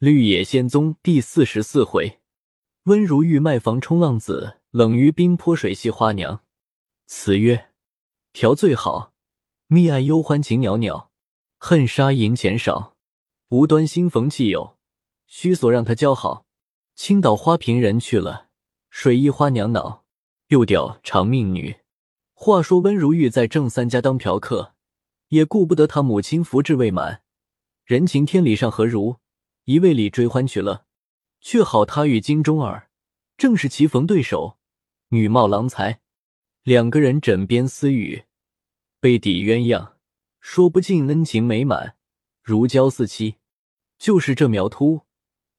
绿野仙踪第四十四回，温如玉卖房冲浪子，冷于冰泼水系花娘。词曰：调最好，蜜爱幽欢情袅袅，恨杀银钱少。无端新逢弃友，须索让他交好。青岛花瓶人去了，水一花娘恼。又调长命女。话说温如玉在郑三家当嫖客，也顾不得他母亲福至未满，人情天理上何如？一味里追欢取乐，却好他与金钟儿正是棋逢对手，女貌郎才，两个人枕边私语，背底鸳鸯，说不尽恩情美满，如胶似漆。就是这苗秃，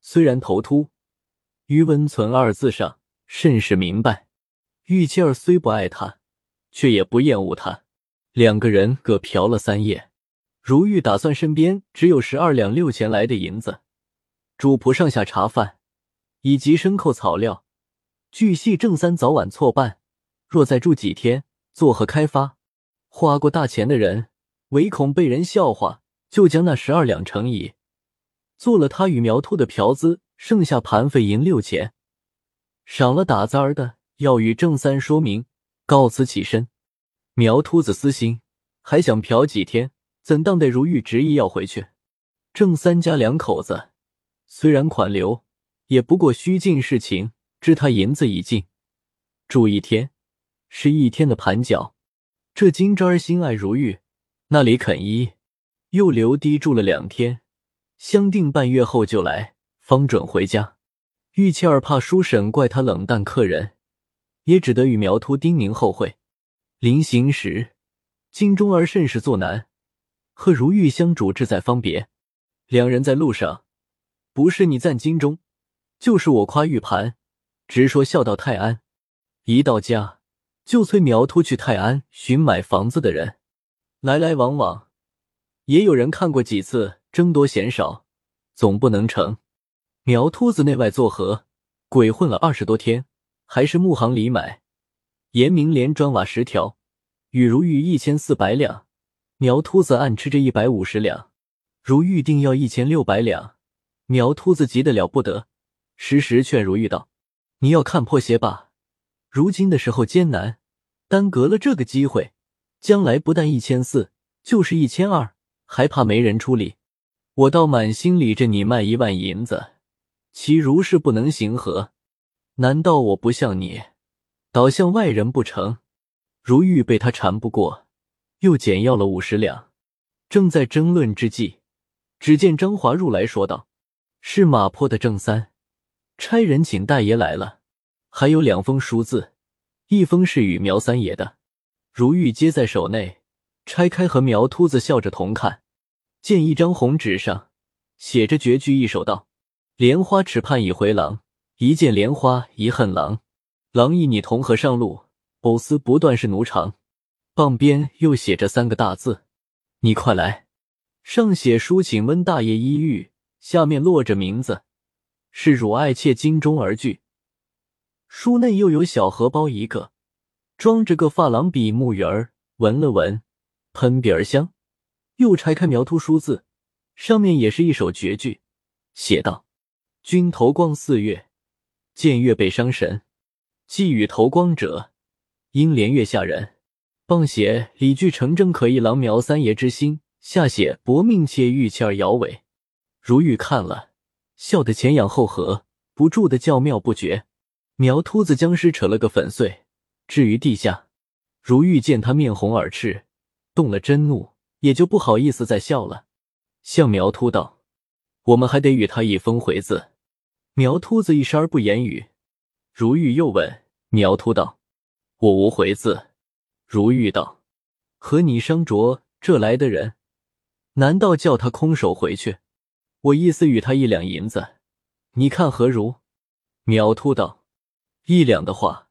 虽然头秃，于温存二字上甚是明白。玉妻儿虽不爱他，却也不厌恶他。两个人各嫖了三夜，如玉打算身边只有十二两六钱来的银子。主仆上下茶饭，以及牲口草料，据系郑三早晚错办。若再住几天，作何开发？花过大钱的人，唯恐被人笑话，就将那十二两乘以，做了他与苗秃的嫖资，剩下盘费银六钱，赏了打杂儿的，要与郑三说明，告辞起身。苗秃子私心，还想嫖几天，怎当得如玉执意要回去？郑三家两口子。虽然款留，也不过虚尽事情。知他银子已尽，住一天是一天的盘脚。这金枝儿心爱如玉，那里肯依？又留低住了两天，相定半月后就来，方准回家。玉倩儿怕叔婶怪他冷淡客人，也只得与苗秃叮咛后会。临行时，金钟儿甚是作难，和如玉相主志在方别。两人在路上。不是你赞金钟，就是我夸玉盘，直说笑到泰安。一到家就催苗秃去泰安寻买房子的人，来来往往，也有人看过几次，争多嫌少，总不能成。苗秃子内外作和，鬼混了二十多天，还是木行里买，严明连砖瓦十条，与如玉一千四百两，苗秃子暗吃着一百五十两，如玉定要一千六百两。苗秃子急得了不得，时时劝如玉道：“你要看破些吧，如今的时候艰难，耽搁了这个机会，将来不但一千四，就是一千二，还怕没人出力。我倒满心里着你卖一万银子，其如是不能行何？难道我不像你，倒像外人不成？”如玉被他缠不过，又减要了五十两。正在争论之际，只见张华入来说道。是马坡的郑三，差人请大爷来了，还有两封书字，一封是与苗三爷的。如玉接在手内，拆开和苗秃子笑着同看，见一张红纸上写着绝句一首，道：“莲花池畔已回廊，一见莲花一恨郎。郎意你同和上路，藕丝不断是奴肠。”傍边又写着三个大字：“你快来。”上写书请温大爷一遇。下面落着名字，是汝爱妾金钟儿句。书内又有小荷包一个，装着个发廊笔木鱼儿，闻了闻，喷鼻儿香。又拆开描图书字，上面也是一首绝句，写道：“君头光四月，见月被伤神。寄予头光者，应怜月下人。”傍写李句成真可一郎描三爷之心。下写薄命妾玉妾儿摇尾。如玉看了，笑得前仰后合，不住的叫妙不绝。苗秃子僵尸扯了个粉碎，置于地下。如玉见他面红耳赤，动了真怒，也就不好意思再笑了，向苗秃道：“我们还得与他一封回字。”苗秃子一声不言语。如玉又问苗秃道：“我无回字。”如玉道：“和你商酌这来的人，难道叫他空手回去？”我意思与他一两银子，你看何如？苗秃道：“一两的话，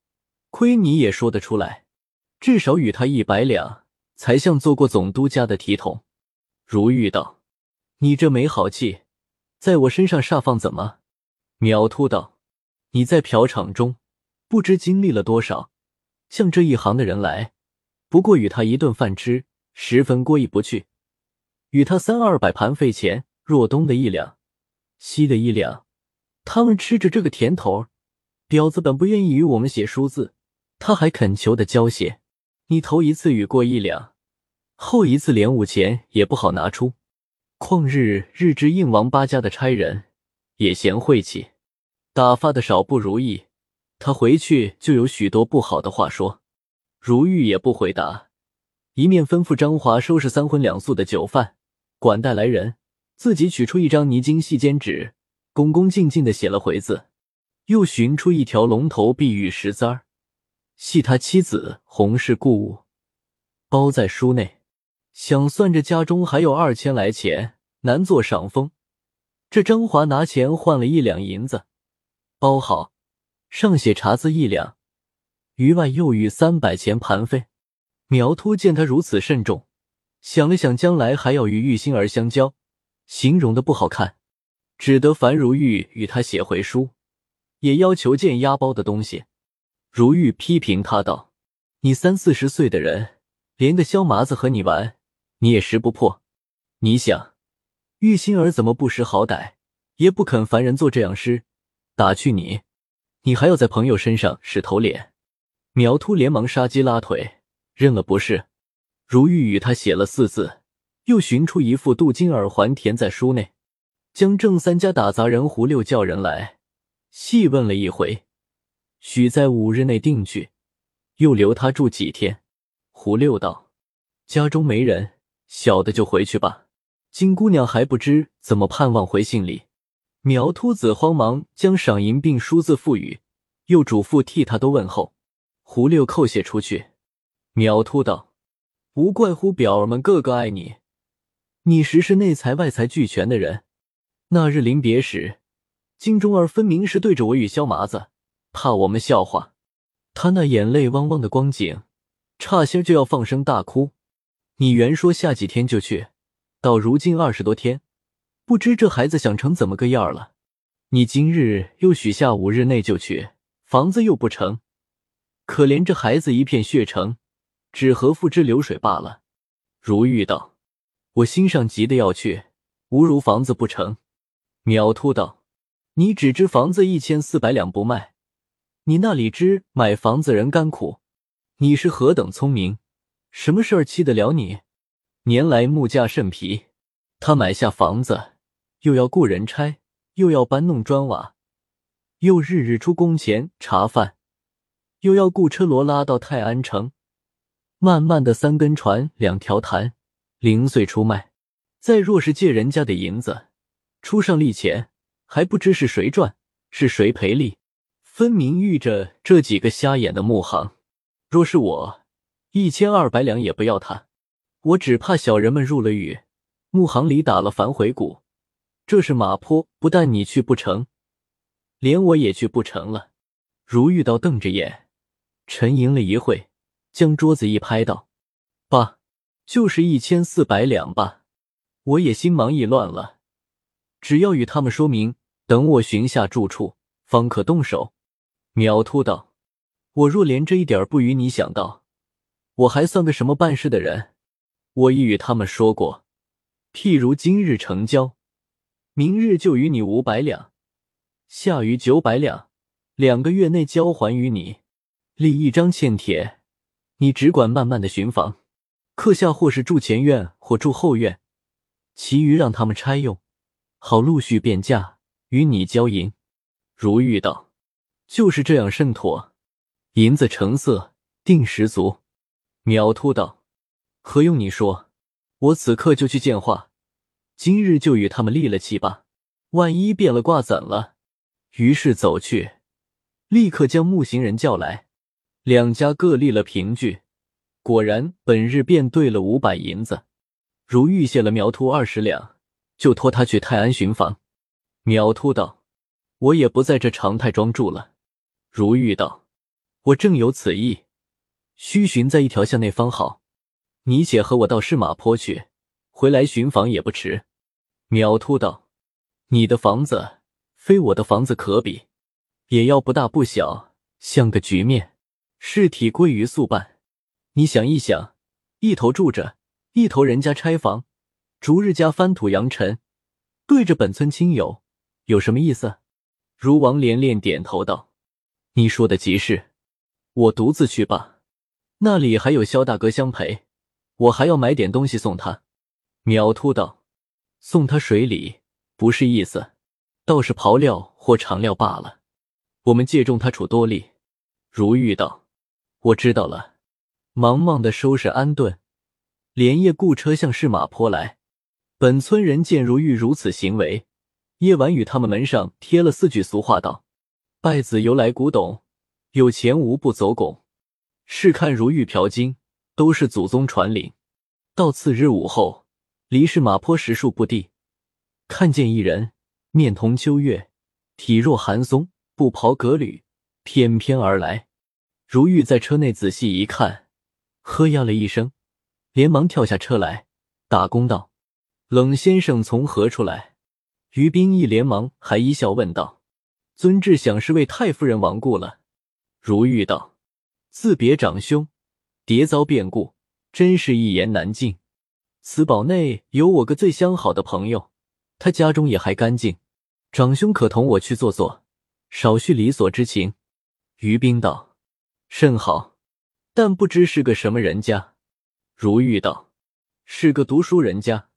亏你也说得出来，至少与他一百两，才像做过总督家的体统。”如玉道：“你这没好气，在我身上煞放怎么？”苗秃道：“你在嫖场中，不知经历了多少，像这一行的人来，不过与他一顿饭吃，十分过意不去，与他三二百盘费钱。”若东的一两，西的一两，他们吃着这个甜头婊子本不愿意与我们写书字，他还恳求的交写。你头一次与过一两，后一次连五钱也不好拿出。况日日之应王八家的差人也嫌晦气，打发的少不如意，他回去就有许多不好的话说。如玉也不回答，一面吩咐张华收拾三荤两素的酒饭，管带来人。自己取出一张泥金细笺纸，恭恭敬敬的写了回字，又寻出一条龙头碧玉石簪儿，系他妻子洪氏故物，包在书内。想算着家中还有二千来钱，难做赏风。这张华拿钱换了一两银子，包好，上写茶字一两，余外又与三百钱盘费。苗秃见他如此慎重，想了想，将来还要与玉心儿相交。形容的不好看，只得樊如玉与他写回书，也要求见押包的东西。如玉批评他道：“你三四十岁的人，连个肖麻子和你玩，你也识不破。你想，玉心儿怎么不识好歹，也不肯烦人做这样事，打趣你，你还要在朋友身上使头脸。”苗秃连忙杀鸡拉腿，认了不是。如玉与他写了四字。又寻出一副镀金耳环，填在书内，将郑三家打杂人胡六叫人来，细问了一回，许在五日内定去，又留他住几天。胡六道：“家中没人，小的就回去吧。金姑娘还不知怎么盼望回信里。”苗秃子慌忙将赏银并书字付予，又嘱咐替他都问候。胡六叩谢出去。苗秃道：“无怪乎表儿们个个爱你。”你实是内财外财俱全的人。那日临别时，金钟儿分明是对着我与萧麻子，怕我们笑话，他那眼泪汪汪的光景，差些就要放声大哭。你原说下几天就去，到如今二十多天，不知这孩子想成怎么个样了。你今日又许下五日内就去，房子又不成，可怜这孩子一片血成，只合付之流水罢了。如玉道。我心上急的要去，无如房子不成。苗秃道：“你只知房子一千四百两不卖，你那里知买房子人甘苦？你是何等聪明，什么事儿气得了你？年来木价甚皮，他买下房子，又要雇人拆，又要搬弄砖瓦，又日日出工钱茶饭，又要雇车骡拉到泰安城，慢慢的三根船两条潭。”零碎出卖，再若是借人家的银子，出上利钱，还不知是谁赚是谁赔利，分明遇着这几个瞎眼的木行。若是我，一千二百两也不要他，我只怕小人们入了狱，木行里打了反悔鼓。这是马坡，不但你去不成，连我也去不成了。如遇到瞪着眼，沉吟了一会，将桌子一拍道：“。”就是一千四百两吧，我也心忙意乱了。只要与他们说明，等我寻下住处，方可动手。苗秃道：“我若连这一点不与你想到，我还算个什么办事的人？我已与他们说过，譬如今日成交，明日就与你五百两，下余九百两，两个月内交还于你，立一张欠帖，你只管慢慢的寻房。”客下或是住前院，或住后院，其余让他们差用，好陆续变价与你交银。如玉道：“就是这样甚妥，银子成色定十足。”苗秃道：“何用你说？我此刻就去见话，今日就与他们立了契吧。万一变了卦怎了？”于是走去，立刻将木行人叫来，两家各立了凭据。果然，本日便兑了五百银子。如玉谢了苗秃二十两，就托他去泰安巡房。苗秃道：“我也不在这长泰庄住了。”如玉道：“我正有此意，须寻在一条巷内方好。你且和我到市马坡去，回来巡房也不迟。”苗秃道：“你的房子非我的房子可比，也要不大不小，像个局面，事体归于速办。”你想一想，一头住着，一头人家拆房，逐日家翻土扬尘，对着本村亲友，有什么意思？如王连连点头道：“你说的极是，我独自去吧。那里还有萧大哥相陪，我还要买点东西送他。”苗秃道：“送他水礼不是意思，倒是刨料或长料罢了。我们借重他处多利。”如玉道：“我知道了。”忙忙的收拾安顿，连夜雇车向市马坡来。本村人见如玉如此行为，夜晚与他们门上贴了四句俗话，道：“拜子由来古董，有钱无不走拱。”试看如玉嫖金，都是祖宗传领。到次日午后，离市马坡十数步地，看见一人，面同秋月，体若寒松，不袍革履，翩翩而来。如玉在车内仔细一看。喝呀了一声，连忙跳下车来，打工道：“冷先生从何处来？”于冰一连忙还一笑问道：“尊至想是为太夫人亡故了。”如玉道：“自别长兄，迭遭变故，真是一言难尽。此堡内有我个最相好的朋友，他家中也还干净，长兄可同我去坐坐，少叙理所之情。”于冰道：“甚好。”但不知是个什么人家，如玉道：“是个读书人家。”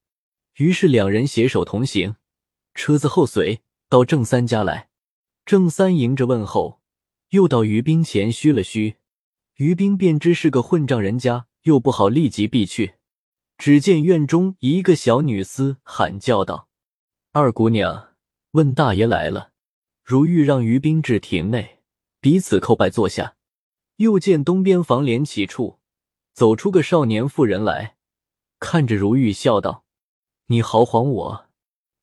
于是两人携手同行，车子后随到郑三家来。郑三迎着问候，又到于冰前嘘了嘘。于冰便知是个混账人家，又不好立即避去。只见院中一个小女厮喊叫道：“二姑娘，问大爷来了。”如玉让于冰至亭内，彼此叩拜坐下。又见东边房帘起处，走出个少年妇人来，看着如玉笑道：“你豪晃我，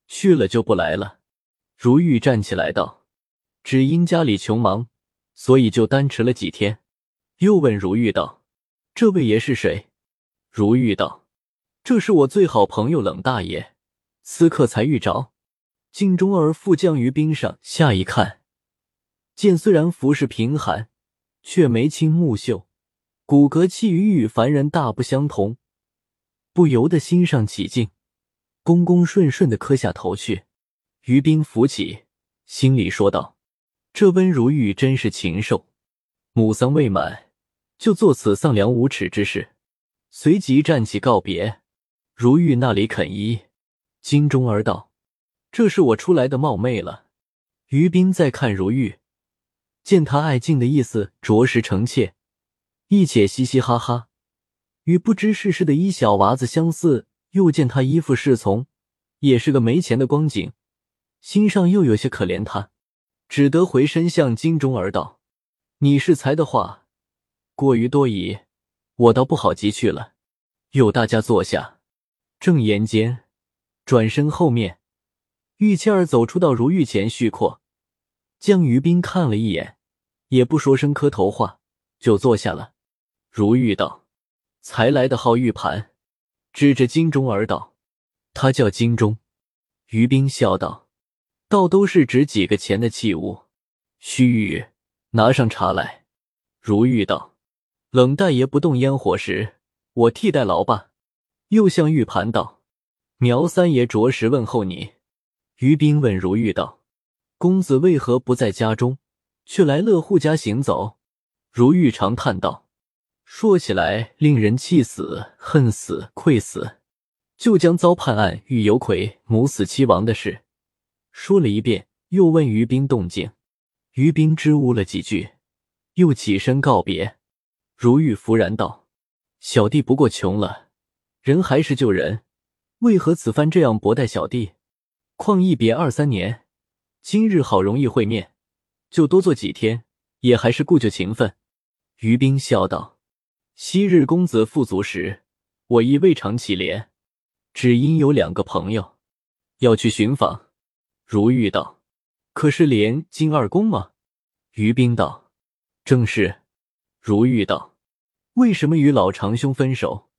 去了就不来了。”如玉站起来道：“只因家里穷忙，所以就单迟了几天。”又问如玉道：“这位爷是谁？”如玉道：“这是我最好朋友冷大爷，此刻才遇着。”镜中儿复降于冰上下一看，见虽然服饰贫寒。却眉清目秀，骨骼气宇与凡人大不相同，不由得心上起敬，恭恭顺顺的磕下头去。于冰扶起，心里说道：“这温如玉真是禽兽，母丧未满就做此丧良无耻之事。”随即站起告别。如玉那里肯依，金钟儿道：“这是我出来的冒昧了。”于冰再看如玉。见他爱敬的意思，着实诚切，一且嘻嘻哈哈，与不知世事的一小娃子相似。又见他依附侍从，也是个没钱的光景，心上又有些可怜他，只得回身向金钟儿道：“你是才的话，过于多疑，我倒不好急去了。”又大家坐下，正言间，转身后面，玉倩儿走出到如玉前续阔。将于冰看了一眼，也不说声磕头话，就坐下了。如玉道：“才来的号玉盘。”指着金钟儿道：“他叫金钟。”于冰笑道：“倒都是值几个钱的器物。”须臾，拿上茶来。如玉道：“冷大爷不动烟火时，我替代劳吧。”又向玉盘道：“苗三爷着实问候你。”于斌问如玉道。公子为何不在家中，却来乐户家行走？如玉长叹道：“说起来，令人气死、恨死、愧死。”就将遭判案与尤魁母死妻亡的事说了一遍，又问于冰动静。于冰支吾了几句，又起身告别。如玉弗然道：“小弟不过穷了，人还是旧人，为何此番这样薄待小弟？况一别二三年。”今日好容易会面，就多坐几天，也还是故旧情分。于冰笑道：“昔日公子富足时，我亦未尝乞怜，只因有两个朋友要去寻访。”如玉道：“可是连金二公吗？”于冰道：“正是。”如玉道：“为什么与老长兄分手？”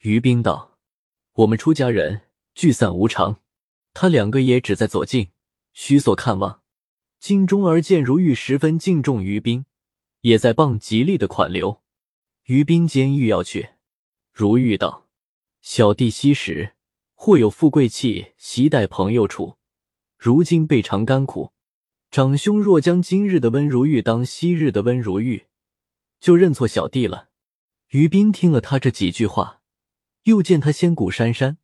于冰道：“我们出家人聚散无常，他两个也只在左近。”须所看望，金钟儿见如玉十分敬重于冰，也在傍极力的款留。于冰坚欲要去，如玉道：“小弟昔时或有富贵气，携带朋友处，如今倍尝甘苦。长兄若将今日的温如玉当昔日的温如玉，就认错小弟了。”于斌听了他这几句话，又见他仙骨珊珊，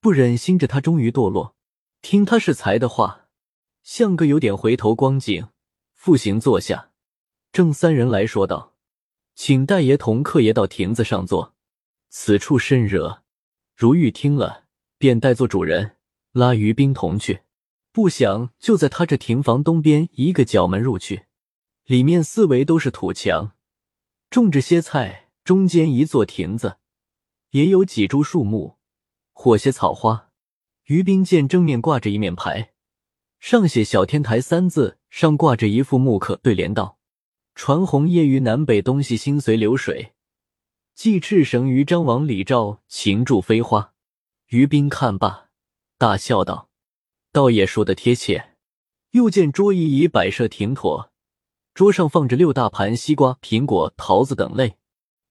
不忍心着他终于堕落，听他是才的话，像个有点回头光景，复行坐下。正三人来说道：“请大爷同客爷到亭子上坐，此处甚热。”如玉听了，便代做主人，拉于冰同去。不想就在他这亭房东边一个角门入去，里面四围都是土墙，种着些菜，中间一座亭子，也有几株树木，或些草花。于冰见正面挂着一面牌，上写“小天台”三字，上挂着一副木刻对联道：“传红叶于南北东西，心随流水；系赤绳于张王李赵，情驻飞花。”于斌看罢，大笑道。倒也说的贴切。又见桌椅已摆设停妥，桌上放着六大盘西瓜、苹果、桃子等类。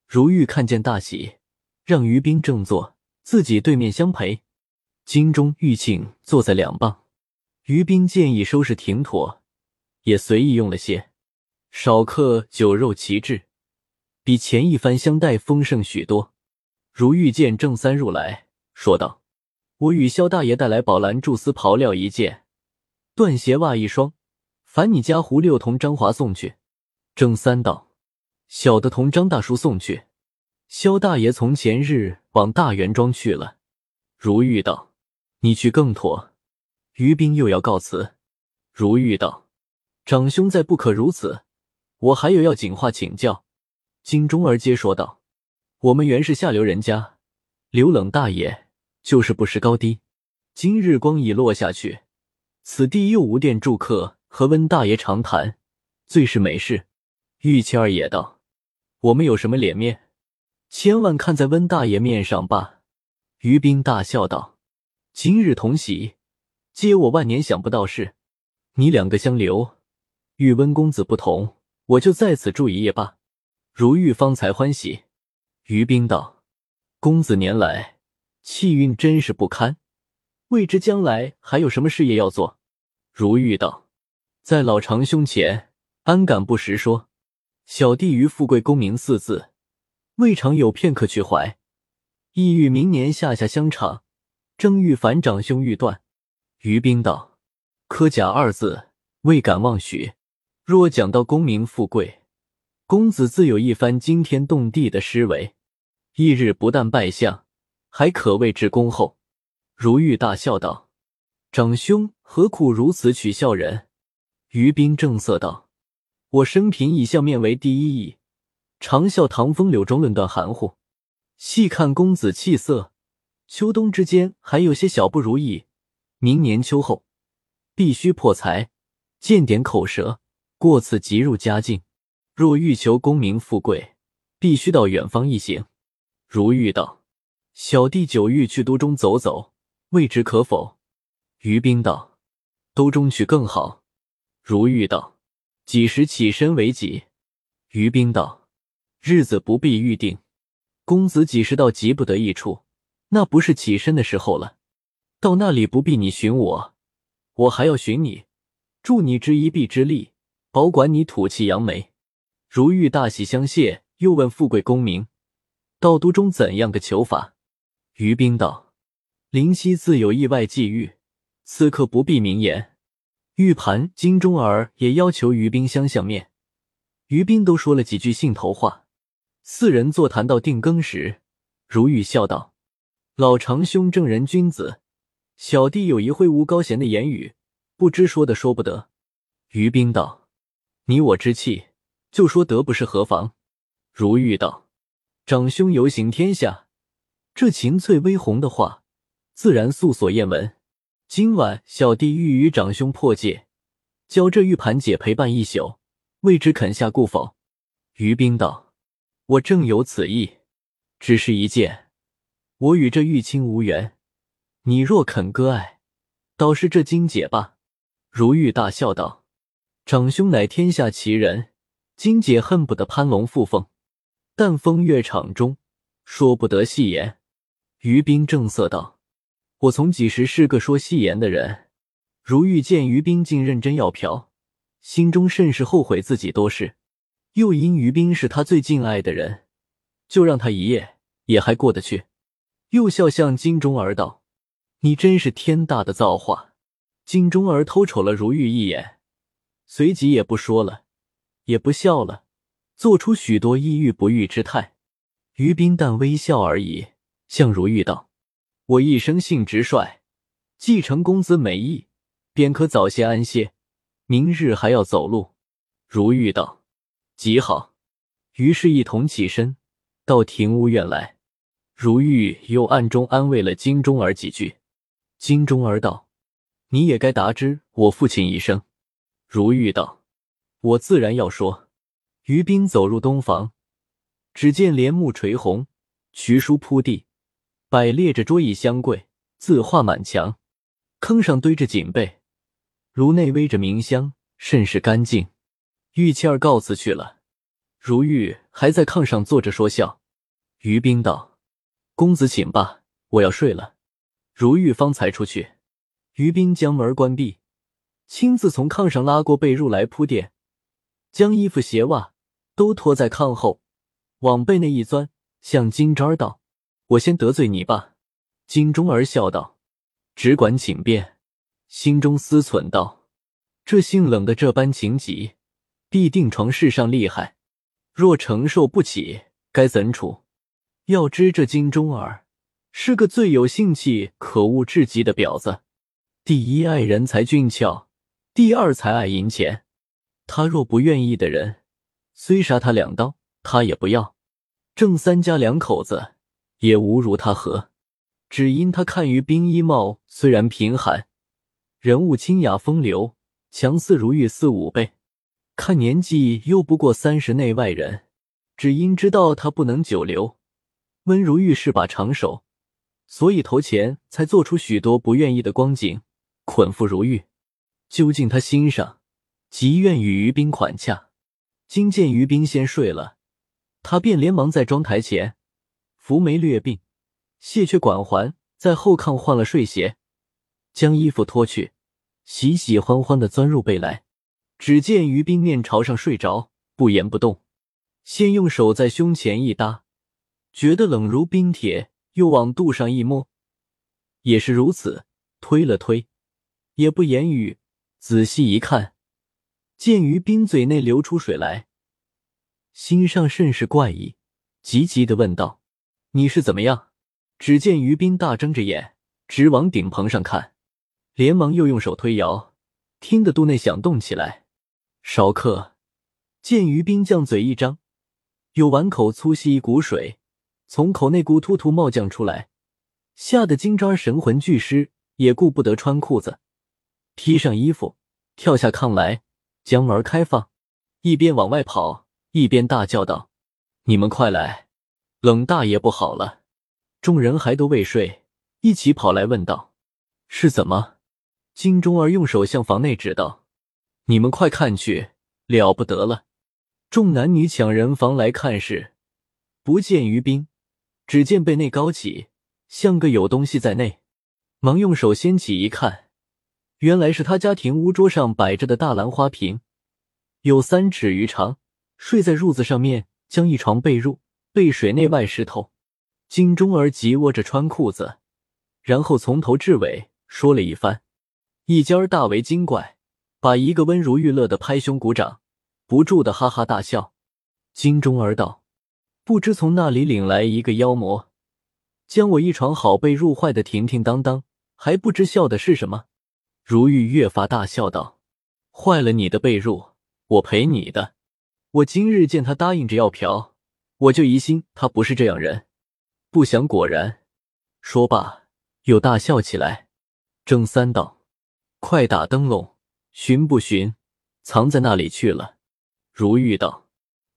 如玉看见大喜，让于斌正坐，自己对面相陪。金钟、玉磬坐在两傍。于斌见已收拾停妥，也随意用了些，少客酒肉旗帜，比前一番相待丰盛许多。如玉见郑三入来，说道。我与萧大爷带来宝蓝菟丝袍料一件，缎鞋袜一双，烦你家胡六同张华送去。郑三道：“小的同张大叔送去。”萧大爷从前日往大元庄去了。如玉道：“你去更妥。”于冰又要告辞。如玉道：“长兄再不可如此，我还有要紧话请教。”金钟儿接说道：“我们原是下流人家，刘冷大爷。”就是不识高低，今日光已落下去，此地又无店住客，和温大爷长谈，最是美事。玉谦儿也道：“我们有什么脸面，千万看在温大爷面上吧。”于冰大笑道：“今日同喜，皆我万年想不到事。你两个相留，与温公子不同，我就在此住一夜罢。”如玉方才欢喜。于冰道：“公子年来。”气运真是不堪，未知将来还有什么事业要做。如玉道，在老长兄前，安敢不实说？小弟于富贵功名四字，未尝有片刻去怀，意欲明年下下乡场，正欲反长兄欲断。于冰道，科甲二字，未敢妄许。若讲到功名富贵，公子自有一番惊天动地的诗为。翌日不但拜相。还可谓至恭厚。如玉大笑道：“长兄何苦如此取笑人？”于冰正色道：“我生平以相面为第一义，常笑唐风柳中论断含糊。细看公子气色，秋冬之间还有些小不如意，明年秋后必须破财，见点口舌，过此即入佳境。若欲求功名富贵，必须到远方一行。”如玉道。小弟久欲去都中走走，未知可否？于冰道：“都中去更好。”如玉道：“几时起身为吉？”于冰道：“日子不必预定。公子几时到急不得一处，那不是起身的时候了。到那里不必你寻我，我还要寻你，助你之一臂之力，保管你吐气扬眉。”如玉大喜相谢，又问富贵功名，到都中怎样个求法？于冰道：“灵犀自有意外际遇，此刻不必明言。”玉盘、金钟儿也要求于冰相相面，于冰都说了几句兴头话。四人座谈到定更时，如玉笑道：“老长兄正人君子，小弟有一会无高贤的言语，不知说的说不得。”于冰道：“你我之气，就说得不是何妨。”如玉道：“长兄游行天下。”这秦翠微红的话，自然素所艳闻。今晚小弟欲与长兄破戒，教这玉盘姐陪伴一宿，未知肯下顾否？于冰道：“我正有此意，只是一件，我与这玉清无缘。你若肯割爱，倒是这金姐吧。”如玉大笑道：“长兄乃天下奇人，金姐恨不得攀龙附凤，但风月场中说不得戏言。”于冰正色道：“我从几时是个说戏言的人？”如玉见于冰竟认真要嫖，心中甚是后悔自己多事，又因于冰是他最敬爱的人，就让他一夜也还过得去。又笑向金钟儿道：“你真是天大的造化。”金钟儿偷瞅了如玉一眼，随即也不说了，也不笑了，做出许多意欲不育之态。于冰淡微笑而已，向如玉道：“我一生性直率，继承公子美意。”便可早些安歇，明日还要走路。如玉道：“极好。”于是，一同起身到庭屋院来。如玉又暗中安慰了金钟儿几句。金钟儿道：“你也该答知我父亲一声。”如玉道：“我自然要说。”于斌走入东房，只见帘幕垂红，渠书铺地，摆列着桌椅香柜，字画满墙，坑上堆着锦被。炉内煨着明香，甚是干净。玉倩儿告辞去了，如玉还在炕上坐着说笑。于斌道：“公子请吧，我要睡了。”如玉方才出去。于斌将门关闭，亲自从炕上拉过被褥来铺垫，将衣服鞋袜都拖在炕后，往被内一钻，向金吒儿道：“我先得罪你吧。”金钟儿笑道：“只管请便。”心中思忖道：“这性冷的这般情急，必定床事上厉害。若承受不起，该怎处？要知这金钟儿是个最有性气、可恶至极的婊子。第一爱人才俊俏，第二才爱银钱。他若不愿意的人，虽杀他两刀，他也不要。郑三家两口子也无如他何，只因他看于冰衣帽虽然贫寒。”人物清雅风流，强似如玉四五倍。看年纪又不过三十内外人，只因知道他不能久留，温如玉是把长手，所以头前才做出许多不愿意的光景，捆缚如玉。究竟他心上极愿与于冰款洽。今见于冰先睡了，他便连忙在妆台前拂眉略鬓，卸却管环，在后炕换了睡鞋。将衣服脱去，喜喜欢欢的钻入被来。只见于冰面朝上睡着，不言不动。先用手在胸前一搭，觉得冷如冰铁，又往肚上一摸，也是如此。推了推，也不言语。仔细一看，见于冰嘴内流出水来，心上甚是怪异，急急的问道：“你是怎么样？”只见于冰大睁着眼，直往顶棚上看。连忙又用手推摇，听得肚内响动起来。少客见于冰将嘴一张，有碗口粗细一股水从口内咕突突冒将出来，吓得金吒神魂俱失，也顾不得穿裤子，披上衣服跳下炕来，将门开放，一边往外跑，一边大叫道：“你们快来，冷大爷不好了！”众人还都未睡，一起跑来问道：“是怎么？”金钟儿用手向房内指道：“你们快看去，了不得了！”众男女抢人房来看时，不见于冰，只见被内高起，像个有东西在内。忙用手掀起一看，原来是他家庭屋桌上摆着的大兰花瓶，有三尺余长，睡在褥子上面，将一床被褥被水内外湿透。金钟儿急窝着穿裤子，然后从头至尾说了一番。一家儿大为惊怪，把一个温如玉乐的拍胸鼓掌，不住的哈哈大笑。金钟儿道：“不知从那里领来一个妖魔，将我一床好被褥坏的停停当当，还不知笑的是什么。”如玉越发大笑道：“坏了你的被褥，我赔你的。我今日见他答应着要嫖，我就疑心他不是这样人，不想果然。”说罢又大笑起来。郑三道。快打灯笼，寻不寻？藏在那里去了？如玉道：“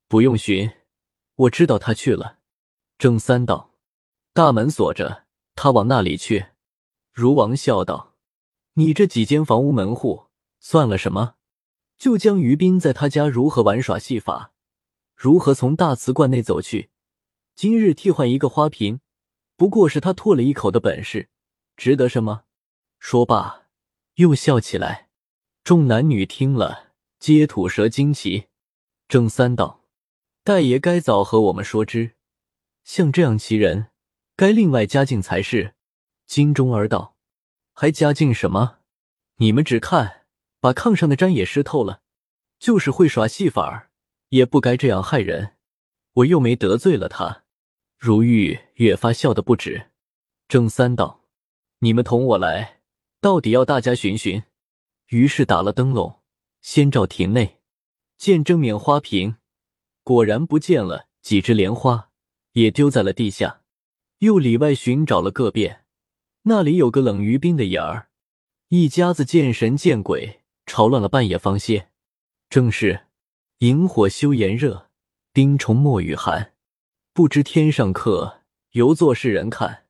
不用寻，我知道他去了。”郑三道：“大门锁着，他往那里去？”如王笑道：“你这几间房屋门户算了什么？就将于斌在他家如何玩耍戏法，如何从大瓷罐内走去，今日替换一个花瓶，不过是他吐了一口的本事，值得什么？”说罢。又笑起来。众男女听了，皆吐舌惊奇。郑三道：“戴爷该早和我们说之，像这样奇人，该另外加进才是。”金钟儿道：“还加进什么？你们只看把炕上的毡也湿透了，就是会耍戏法儿，也不该这样害人。我又没得罪了他。”如玉越发笑得不止。郑三道：“你们同我来，到底要大家寻寻。”于是打了灯笼，先照亭内。见正面花瓶，果然不见了几只莲花，也丢在了地下。又里外寻找了个遍，那里有个冷于冰的眼儿。一家子见神见鬼，吵乱了半夜方歇。正是萤火休炎热，冰虫莫雨寒。不知天上客，犹作世人看。